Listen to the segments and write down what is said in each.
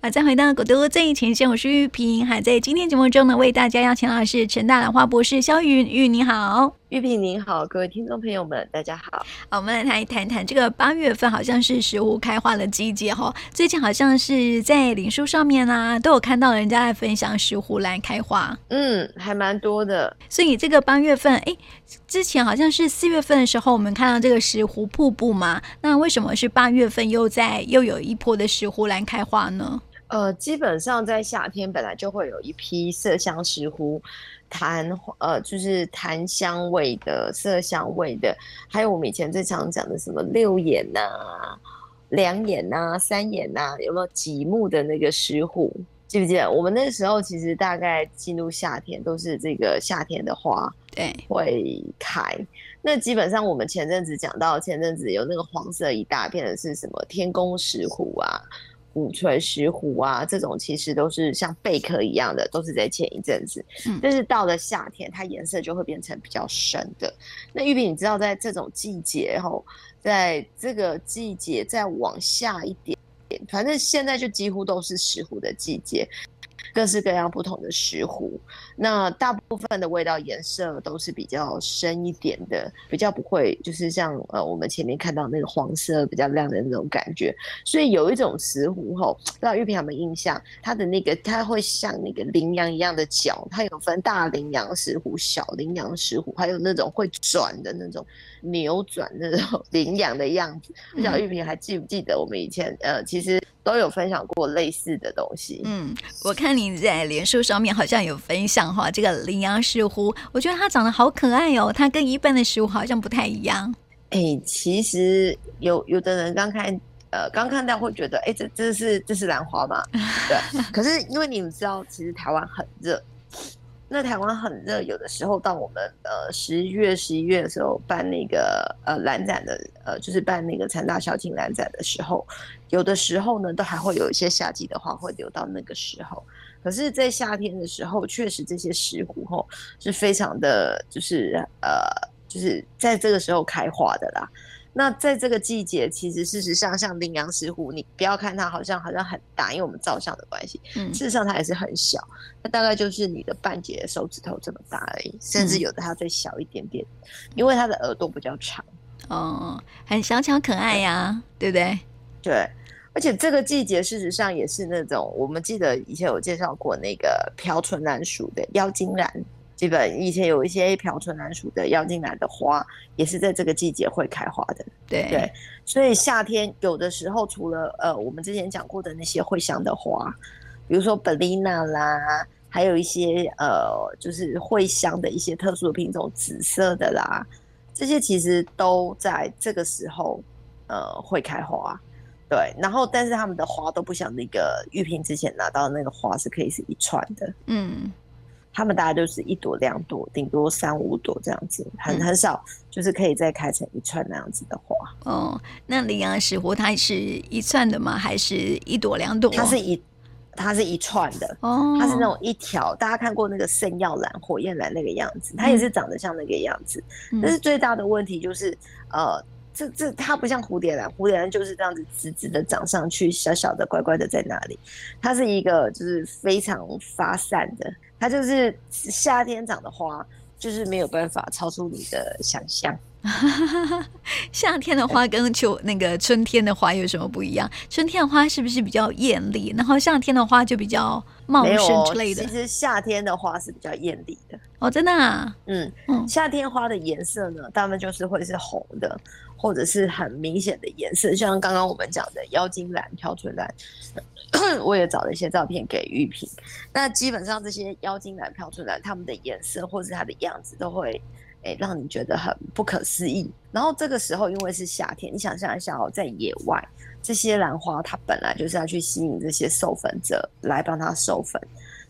啊，再回到古都最前线，我是玉萍，还在今天节目中呢，为大家邀请到的是成大兰花博士肖云玉，你好。玉萍您好，各位听众朋友们，大家好。好，我们来谈一谈这个八月份好像是石斛开花的季节哈。最近好像是在脸书上面啊，都有看到人家在分享石斛兰开花。嗯，还蛮多的。所以这个八月份，哎，之前好像是四月份的时候，我们看到这个石斛瀑布嘛。那为什么是八月份又在又有一波的石斛兰开花呢？呃，基本上在夏天本来就会有一批麝香石斛。檀呃，就是檀香味的、麝香味的，还有我们以前最常讲的什么六眼呐、啊、两眼呐、啊、三眼呐、啊，有没有几目的那个石斛？记不记得？我们那时候其实大概进入夏天，都是这个夏天的花对会开。那基本上我们前阵子讲到，前阵子有那个黄色一大片的是什么天公石斛啊？鼓垂石斛啊，这种其实都是像贝壳一样的，都是在前一阵子。嗯，但是到了夏天，它颜色就会变成比较深的。那玉萍，你知道在这种季节后，在这个季节再往下一点点，反正现在就几乎都是石斛的季节。各式各样不同的石斛，那大部分的味道颜色都是比较深一点的，比较不会就是像呃我们前面看到那个黄色比较亮的那种感觉。所以有一种石斛吼，不知道玉萍有没有印象？它的那个它会像那个羚羊一样的角，它有分大羚羊石斛、小羚羊石斛，还有那种会转的那种扭转那种 羚羊的样子。不知道玉萍还记不记得我们以前呃其实。都有分享过类似的东西。嗯，我看你在脸书上面好像有分享哈，这个羚羊石斛，我觉得它长得好可爱哦，它跟一般的石斛好像不太一样。哎、欸，其实有有的人刚看呃刚看到会觉得，哎、欸，这这是这是兰花吗？对。可是因为你们知道，其实台湾很热。那台湾很热，有的时候到我们呃十月、十一月的时候办那个呃兰展的呃，就是办那个成大校庆兰展的时候，有的时候呢，都还会有一些夏季的花会留到那个时候。可是，在夏天的时候，确实这些石斛吼是非常的，就是呃，就是在这个时候开花的啦。那在这个季节，其实事实上，像羚羊石虎，你不要看它好像好像很大，因为我们照相的关系，嗯，事实上它也是很小，它大概就是你的半截手指头这么大而已，甚至有的它再小一点点，嗯、因为它的耳朵比较长，哦，很小巧可爱呀、啊，对，对不对？对，而且这个季节事实上也是那种，我们记得以前有介绍过那个飘春兰属的妖精兰。基本以前有一些瓢春兰属的妖精兰的花，也是在这个季节会开花的。对对，所以夏天有的时候，除了呃我们之前讲过的那些会香的花，比如说本丽娜啦，还有一些呃就是会香的一些特殊的品种，紫色的啦，这些其实都在这个时候呃会开花。对，然后但是他们的花都不像那个玉萍之前拿到的那个花是可以是一串的。嗯。他们大概就是一朵两朵，顶多三五朵这样子，很很少，就是可以再开成一串那样子的花。哦，那羚羊石斛它是一串的吗？还是一朵两朵？它是一，它是一串的。哦，它是那种一条。大家看过那个圣耀兰、火焰兰那个样子，它也是长得像那个样子。嗯、但是最大的问题就是，呃，这这它不像蝴蝶兰，蝴蝶兰就是这样子直直的长上去，小小的乖乖的在那里。它是一个就是非常发散的。它就是夏天长的花，就是没有办法超出你的想象。夏天的花跟秋那个春天的花有什么不一样？春天的花是不是比较艳丽？然后夏天的花就比较茂盛之类的。其实夏天的花是比较艳丽的。哦，真的啊？嗯嗯，夏天花的颜色呢，大部分就是会是红的。或者是很明显的颜色，像刚刚我们讲的妖精兰、飘春兰，我也找了一些照片给玉萍。那基本上这些妖精兰、飘春兰，它们的颜色或是它的样子，都会诶、让你觉得很不可思议。然后这个时候，因为是夏天，你想象一下哦，在野外这些兰花，它本来就是要去吸引这些授粉者来帮它授粉。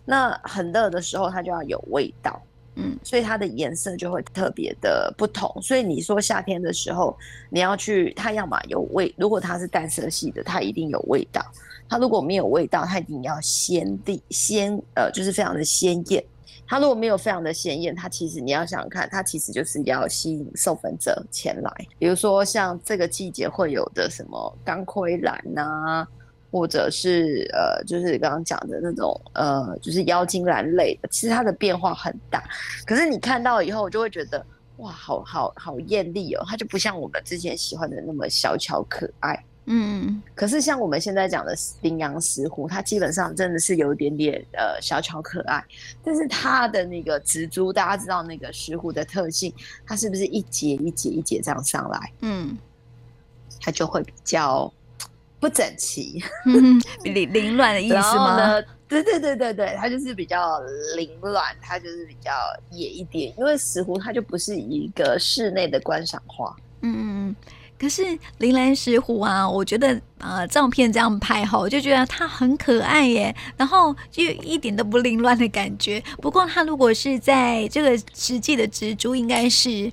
那很热的时候，它就要有味道。嗯，所以它的颜色就会特别的不同。所以你说夏天的时候，你要去它，要么有味，如果它是淡色系的，它一定有味道；它如果没有味道，它一定要鲜丽鲜，呃，就是非常的鲜艳。它如果没有非常的鲜艳，它其实你要想看，它其实就是要吸引授粉者前来。比如说像这个季节会有的什么钢盔蓝呐、或者是呃，就是刚刚讲的那种呃，就是妖精兰类的，其实它的变化很大。可是你看到以后，我就会觉得哇，好好好艳丽哦，它就不像我们之前喜欢的那么小巧可爱。嗯，可是像我们现在讲的羚羊石斛，它基本上真的是有一点点呃小巧可爱，但是它的那个植株，大家知道那个石斛的特性，它是不是一节一节一节这样上来？嗯，它就会比较不整齐，嗯，凌凌乱的意思吗？对对对对对，它就是比较凌乱，它就是比较野一点，因为石斛它就不是一个室内的观赏花。嗯嗯嗯。可是铃兰石斛啊，我觉得呃照片这样拍哈，我就觉得它很可爱耶，然后就一点都不凌乱的感觉。不过它如果是在这个实际的植株，应该是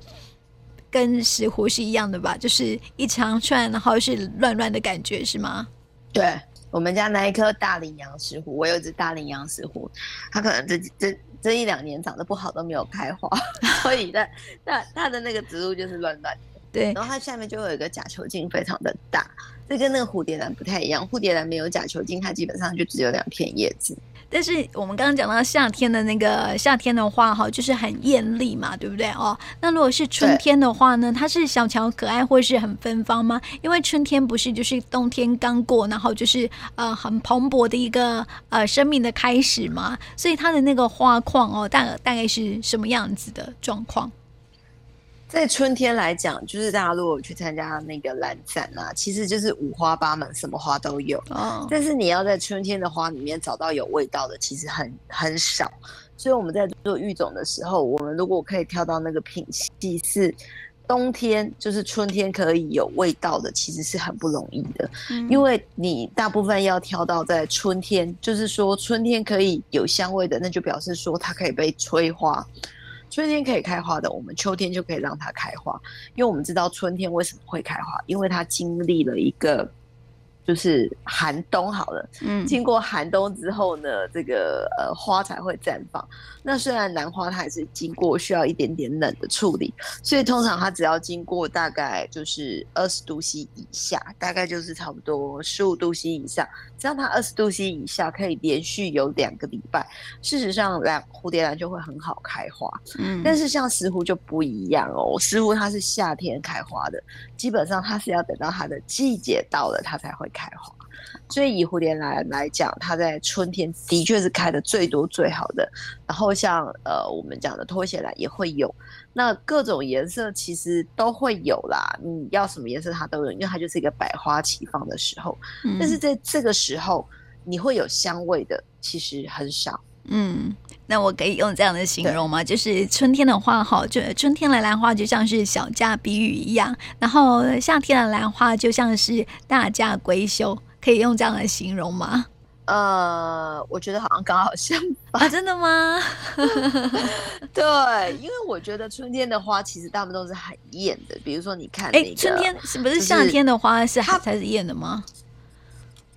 跟石斛是一样的吧？就是一长串，然后是乱乱的感觉，是吗？对，我们家那一棵大羚羊石斛，我有一只大羚羊石斛，它可能这这这一两年长得不好都没有开花，所以它它它的那个植物就是乱乱的。对，然后它下面就有一个假球茎，非常的大。这跟那个蝴蝶兰不太一样，蝴蝶兰没有假球茎，它基本上就只有两片叶子。但是我们刚刚讲到夏天的那个夏天的话哈，就是很艳丽嘛，对不对哦？那如果是春天的话呢，它是小巧可爱，或是很芬芳吗？因为春天不是就是冬天刚过，然后就是呃很蓬勃的一个呃生命的开始嘛，所以它的那个花况哦，大大概是什么样子的状况？在春天来讲，就是大家如果去参加那个兰展啊，其实就是五花八门，什么花都有。哦。但是你要在春天的花里面找到有味道的，其实很很少。所以我们在做育种的时候，我们如果可以挑到那个品系是冬天，就是春天可以有味道的，其实是很不容易的。嗯。因为你大部分要挑到在春天，就是说春天可以有香味的，那就表示说它可以被催花。春天可以开花的，我们秋天就可以让它开花，因为我们知道春天为什么会开花，因为它经历了一个。就是寒冬好了，嗯，经过寒冬之后呢，这个呃花才会绽放。那虽然兰花它还是经过需要一点点冷的处理，所以通常它只要经过大概就是二十度 C 以下，大概就是差不多十五度 C 以上，只要它二十度 C 以下可以连续有两个礼拜，事实上兰蝴蝶兰就会很好开花。嗯，但是像石斛就不一样哦，石斛它是夏天开花的，基本上它是要等到它的季节到了，它才会。开花，所以以蝴蝶兰来讲，它在春天的确是开的最多最好的。然后像呃我们讲的拖鞋兰也会有，那各种颜色其实都会有啦。你要什么颜色它都有，因为它就是一个百花齐放的时候。嗯。但是在这个时候，你会有香味的其实很少。嗯，那我可以用这样的形容吗？就是春天的花哈，就春天的兰花就像是小家碧玉一样，然后夏天的兰花就像是大家闺秀，可以用这样的形容吗？呃，我觉得好像刚好相反。啊，真的吗？对，因为我觉得春天的花其实大部分都是很艳的，比如说你看、那春天是不是夏天的花是它才是艳的吗？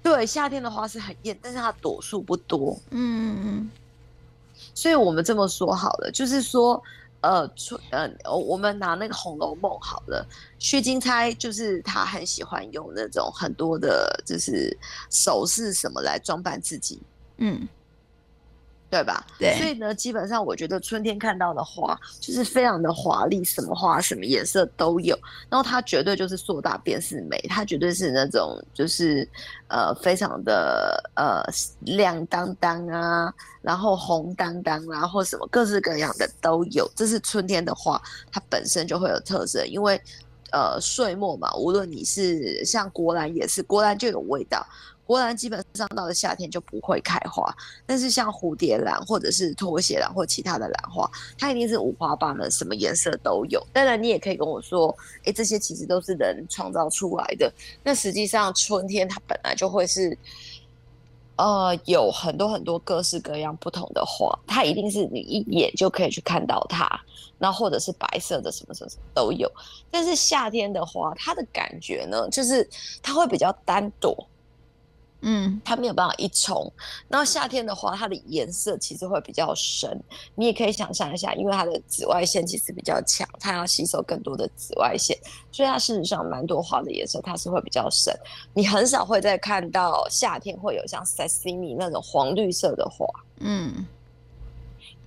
对，夏天的花是很艳，但是它朵数不多。嗯嗯嗯。所以我们这么说好了，就是说，呃，春呃，我们拿那个《红楼梦》好了，薛金钗就是她很喜欢用那种很多的，就是首饰什么来装扮自己。嗯。对吧？对，所以呢，基本上我觉得春天看到的花就是非常的华丽，什么花、什么颜色都有。然后它绝对就是硕大便是美，它绝对是那种就是呃非常的呃亮当当啊，然后红当当啊，或什么各式各样的都有。这是春天的花，它本身就会有特色，因为呃岁末嘛，无论你是像国兰也是，国兰就有味道。国兰基本上到了夏天就不会开花，但是像蝴蝶兰或者是拖鞋兰或其他的兰花，它一定是五花八门，什么颜色都有。当然，你也可以跟我说，哎、这些其实都是人创造出来的。那实际上春天它本来就会是，呃，有很多很多各式各样不同的花，它一定是你一眼就可以去看到它，那或者是白色的什么什么都有。但是夏天的花，它的感觉呢，就是它会比较单朵。嗯，它没有办法一冲。然后夏天的话，它的颜色其实会比较深。你也可以想象一下，因为它的紫外线其实比较强，它要吸收更多的紫外线，所以它事实上蛮多花的颜色它是会比较深。你很少会再看到夏天会有像 Sesame 那种黄绿色的花。嗯，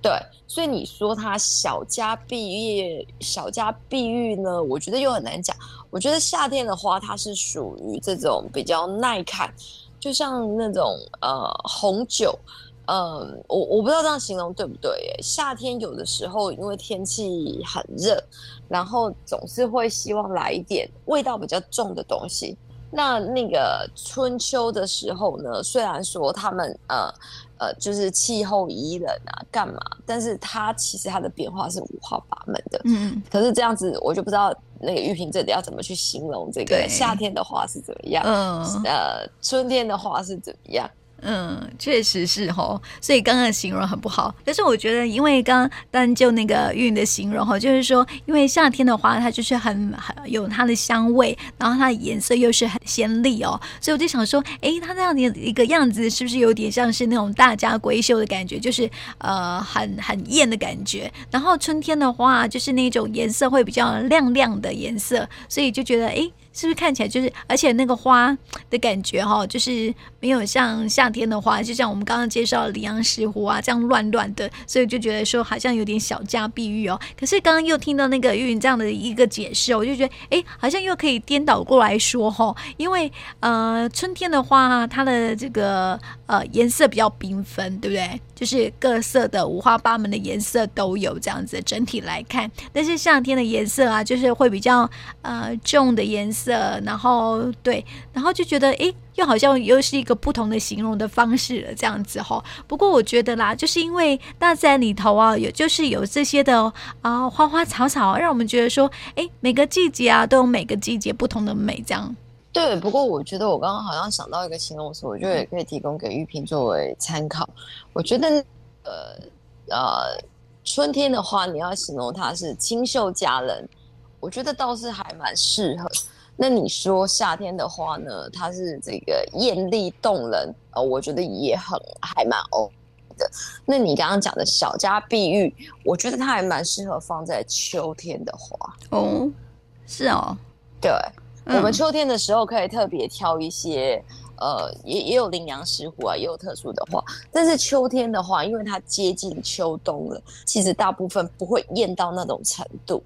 对，所以你说它小家碧玉，小家碧玉呢？我觉得又很难讲。我觉得夏天的花，它是属于这种比较耐看。就像那种呃红酒，嗯、呃，我我不知道这样形容对不对？夏天有的时候因为天气很热，然后总是会希望来一点味道比较重的东西。那那个春秋的时候呢，虽然说他们呃呃就是气候宜人啊，干嘛？但是它其实它的变化是五花八门的。嗯，可是这样子我就不知道。那个玉萍，这里要怎么去形容这个夏天的花是怎么样？嗯，呃，春天的花是怎么样？嗯，确实是哦，所以刚刚的形容很不好。但是我觉得，因为刚刚单就那个韵的形容哈，就是说，因为夏天的花它就是很很有它的香味，然后它的颜色又是很鲜丽哦，所以我就想说，哎，它这样的一个样子是不是有点像是那种大家闺秀的感觉，就是呃很很艳的感觉。然后春天的话就是那种颜色会比较亮亮的颜色，所以就觉得哎。是不是看起来就是，而且那个花的感觉哈，就是没有像夏天的花，就像我们刚刚介绍的里阳石斛啊这样乱乱的，所以就觉得说好像有点小家碧玉哦。可是刚刚又听到那个玉云这样的一个解释，我就觉得哎，好像又可以颠倒过来说哈，因为呃春天的花它的这个呃颜色比较缤纷，对不对？就是各色的五花八门的颜色都有这样子，整体来看，但是夏天的颜色啊，就是会比较呃重的颜色，然后对，然后就觉得诶，又好像又是一个不同的形容的方式了，这样子哈。不过我觉得啦，就是因为大自然里头啊，有就是有这些的啊、花花草草，让我们觉得说，诶，每个季节啊都有每个季节不同的美，这样。对，不过我觉得我刚刚好像想到一个形容词，我觉得也可以提供给玉萍作为参考。我觉得，呃呃，春天的话，你要形容它是清秀佳人，我觉得倒是还蛮适合。那你说夏天的话呢，它是这个艳丽动人，呃，我觉得也很还蛮 OK 的。那你刚刚讲的小家碧玉，我觉得它还蛮适合放在秋天的花。哦，是哦，对。我们秋天的时候可以特别挑一些，呃，也也有羚羊石斛啊，也有特殊的花。但是秋天的话，因为它接近秋冬了，其实大部分不会艳到那种程度。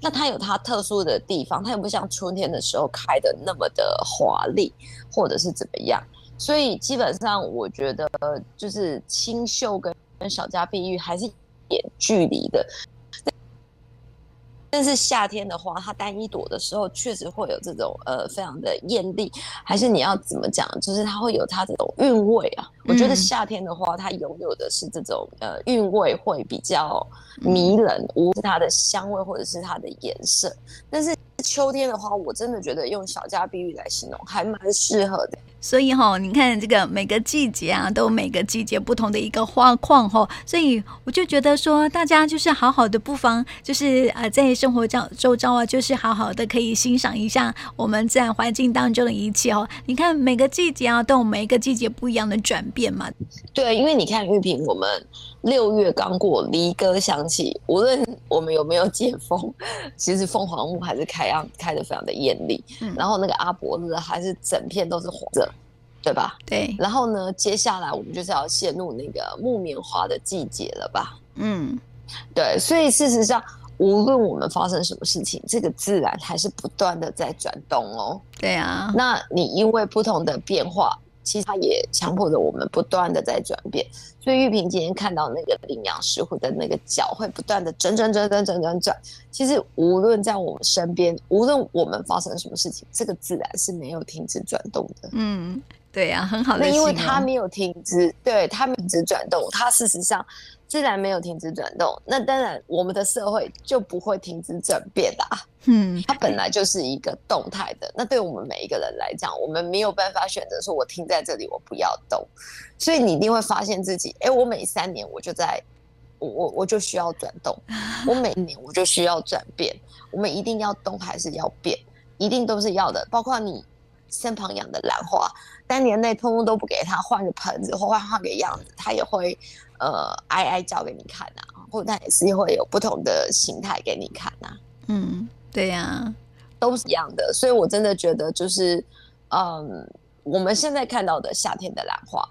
那它有它特殊的地方，它也不像春天的时候开的那么的华丽，或者是怎么样。所以基本上，我觉得就是清秀跟跟小家碧玉还是有点距离的。但是夏天的花，它单一朵的时候，确实会有这种呃非常的艳丽，还是你要怎么讲？就是它会有它这种韵味啊。我觉得夏天的花，它拥有的是这种呃韵味会比较迷人，无论是它的香味或者是它的颜色。但是秋天的话，我真的觉得用小家碧玉来形容还蛮适合的。所以哈，你看这个每个季节啊，都有每个季节不同的一个花况哈，所以我就觉得说，大家就是好好的，不妨就是呃，在生活周周遭啊，就是好好的可以欣赏一下我们自然环境当中的一切哦。你看每个季节啊，都有每一个季节不一样的转变嘛。对，因为你看玉萍，我们六月刚过，离歌响起，无论我们有没有解封，其实凤凰木还是开样开的非常的艳丽，嗯，然后那个阿伯日还是整片都是黄色。对吧？对。然后呢，接下来我们就是要陷入那个木棉花的季节了吧？嗯，对。所以事实上，无论我们发生什么事情，这个自然还是不断的在转动哦。对啊。那你因为不同的变化，其实它也强迫着我们不断的在转变。所以玉萍今天看到那个羚羊石虎的那个脚会不断的转转转转转转转。其实无论在我们身边，无论我们发生什么事情，这个自然是没有停止转动的。嗯。对呀、啊，很好的。那因为它没有停止，对，它没有停止转动，它事实上自然没有停止转动。那当然，我们的社会就不会停止转变啦。嗯，它本来就是一个动态的。那对我们每一个人来讲，我们没有办法选择说，我停在这里，我不要动。所以你一定会发现自己，哎，我每三年我就在，我我我就需要转动，我每年我就需要转变。我们一定要动还是要变，一定都是要的，包括你。身旁养的兰花，三年内通通都不给它换个盆子或换换个样子，它也会呃哀哀叫给你看呐、啊，或者它也是会有不同的形态给你看呐、啊。嗯，对呀、啊，都是一样的。所以我真的觉得就是，嗯，我们现在看到的夏天的兰花。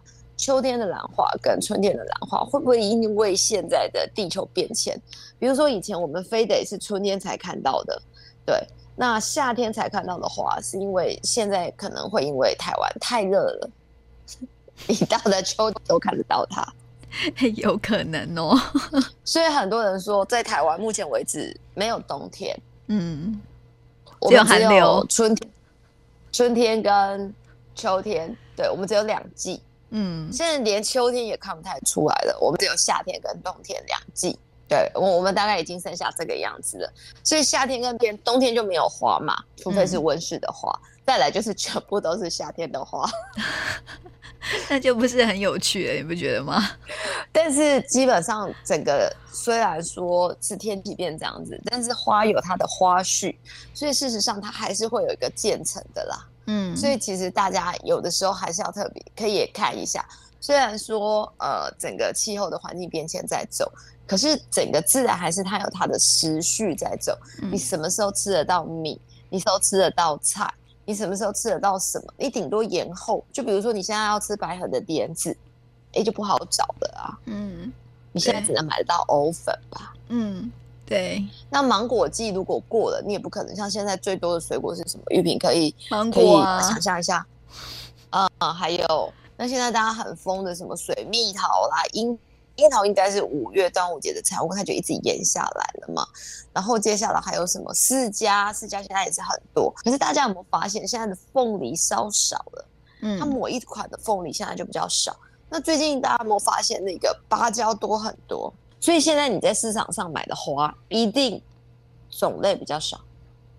秋天的兰花跟春天的兰花会不会因为现在的地球变迁，比如说以前我们非得是春天才看到的，对，那夏天才看到的花，是因为现在可能会因为台湾太热了，你到了秋天都看得到它，有可能哦。所以很多人说，在台湾目前为止没有冬天，嗯，只有寒流，春天、春天跟秋天，对，我们只有两季。嗯，现在连秋天也看不太出来了，我们只有夏天跟冬天两季。对，我我们大概已经剩下这个样子了，所以夏天跟天冬天就没有花嘛，除非是温室的花。嗯、再来就是全部都是夏天的花，那就不是很有趣了，你不觉得吗？但是基本上整个虽然说是天气变这样子，但是花有它的花序，所以事实上它还是会有一个渐层的啦。嗯，所以其实大家有的时候还是要特别可以也看一下，虽然说呃整个气候的环境变迁在走，可是整个自然还是它有它的时序在走。嗯、你什么时候吃得到米？你什么时候吃得到菜？你什么时候吃得到什么？你顶多延后。就比如说你现在要吃白河的莲子，哎，就不好找了啊。嗯，你现在只能买得到藕粉吧？嗯。对，那芒果季如果过了，你也不可能像现在最多的水果是什么？玉萍可以芒果啊，可以想象一下，啊、嗯，还有那现在大家很疯的什么水蜜桃啦，樱樱桃应该是五月端午节的产物，它就一直延下来了嘛。然后接下来还有什么释迦？释迦现在也是很多，可是大家有没有发现现在的凤梨稍少了？嗯，它某一款的凤梨现在就比较少。那最近大家有没有发现那个芭蕉多很多？所以现在你在市场上买的花一定种类比较少，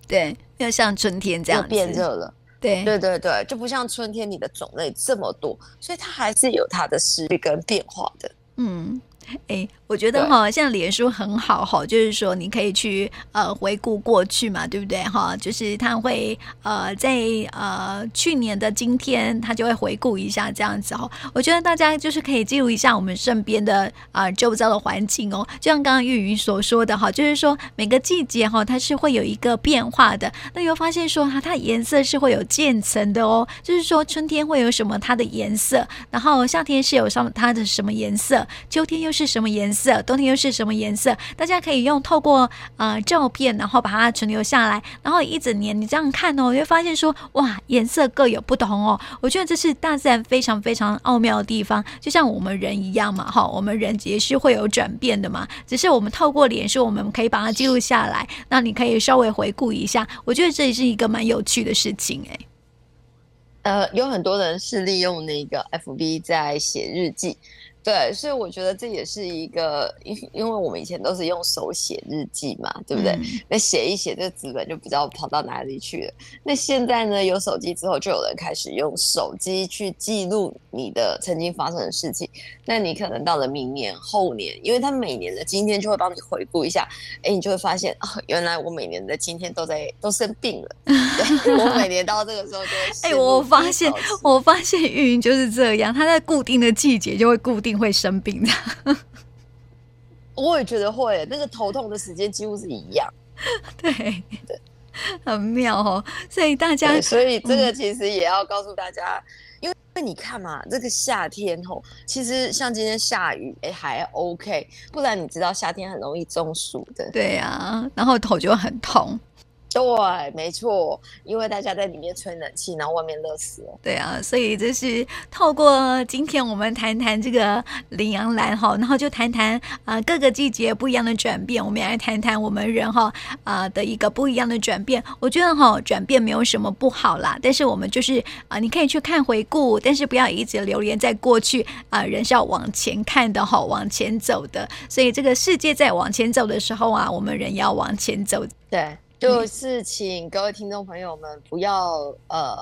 对，要像春天这样变热了，对。对对对，就不像春天你的种类这么多，所以它还是有它的实力跟变化的，嗯。哎，我觉得哈，像脸书很好哈，就是说你可以去呃回顾过去嘛，对不对哈？就是他会呃在呃去年的今天，他就会回顾一下这样子哈。我觉得大家就是可以记录一下我们身边的啊、呃、周遭的环境哦，就像刚刚玉云所说的哈，就是说每个季节哈，它是会有一个变化的。那又发现说哈，它颜色是会有渐层的哦，就是说春天会有什么它的颜色，然后夏天是有什么它的什么颜色，秋天又是。什么颜色？冬天又是什么颜色？大家可以用透过呃照片，然后把它存留下来，然后一整年你这样看哦，你会发现说哇，颜色各有不同哦。我觉得这是大自然非常非常奥妙的地方，就像我们人一样嘛，哈，我们人也是会有转变的嘛。只是我们透过脸书，我们可以把它记录下来，那你可以稍微回顾一下。我觉得这也是一个蛮有趣的事情哎。呃，有很多人是利用那个 FB 在写日记。对，所以我觉得这也是一个，因因为我们以前都是用手写日记嘛，对不对？嗯、那写一写，这个纸本就不知道跑到哪里去了。那现在呢，有手机之后，就有人开始用手机去记录你的曾经发生的事情。那你可能到了明年、后年，因为他每年的今天就会帮你回顾一下，哎，你就会发现啊、哦，原来我每年的今天都在都生病了。对，我每年到这个时候就会 哎，我发现我发现玉云就是这样，他在固定的季节就会固定。会生病的，我也觉得会，那个头痛的时间几乎是一样，对。对，很妙哦。所以大家，所以这个其实也要告诉大家，嗯、因为你看嘛，这个夏天吼，其实像今天下雨，哎还 OK，不然你知道夏天很容易中暑的，对呀、啊，然后头就很痛。对，没错，因为大家在里面吹冷气，然后外面热死了。对啊，所以就是透过今天我们谈谈这个领养兰哈，然后就谈谈啊、呃、各个季节不一样的转变，我们也来谈谈我们人哈啊、呃、的一个不一样的转变。我觉得哈转变没有什么不好啦，但是我们就是啊、呃、你可以去看回顾，但是不要一直流连在过去啊、呃，人是要往前看的哈，往前走的。所以这个世界在往前走的时候啊，我们人要往前走。对。就是请各位听众朋友们不要呃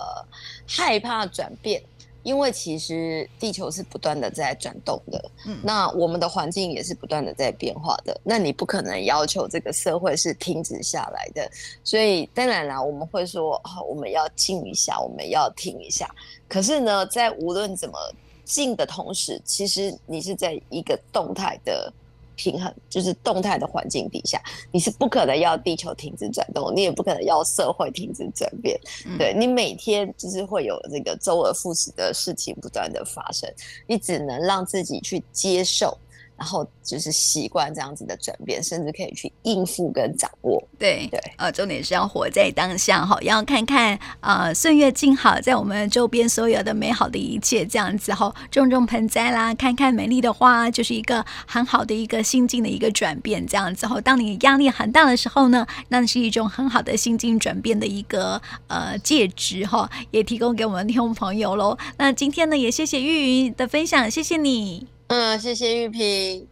害怕转变，因为其实地球是不断的在转动的，嗯，那我们的环境也是不断的在变化的，那你不可能要求这个社会是停止下来的，所以当然啦，我们会说，啊，我们要静一下，我们要停一下。可是呢，在无论怎么静的同时，其实你是在一个动态的。平衡就是动态的环境底下，你是不可能要地球停止转动，你也不可能要社会停止转变。嗯、对，你每天就是会有这个周而复始的事情不断的发生，你只能让自己去接受。然后就是习惯这样子的转变，甚至可以去应付跟掌握。对对，呃，重点是要活在当下哈，要看看呃岁月静好，在我们周边所有的美好的一切这样子哈，种种盆栽啦，看看美丽的花，就是一个很好的一个心境的一个转变这样子哈。当你压力很大的时候呢，那是一种很好的心境转变的一个呃介质哈，也提供给我们听众朋友喽。那今天呢，也谢谢玉云的分享，谢谢你。嗯，谢谢玉萍。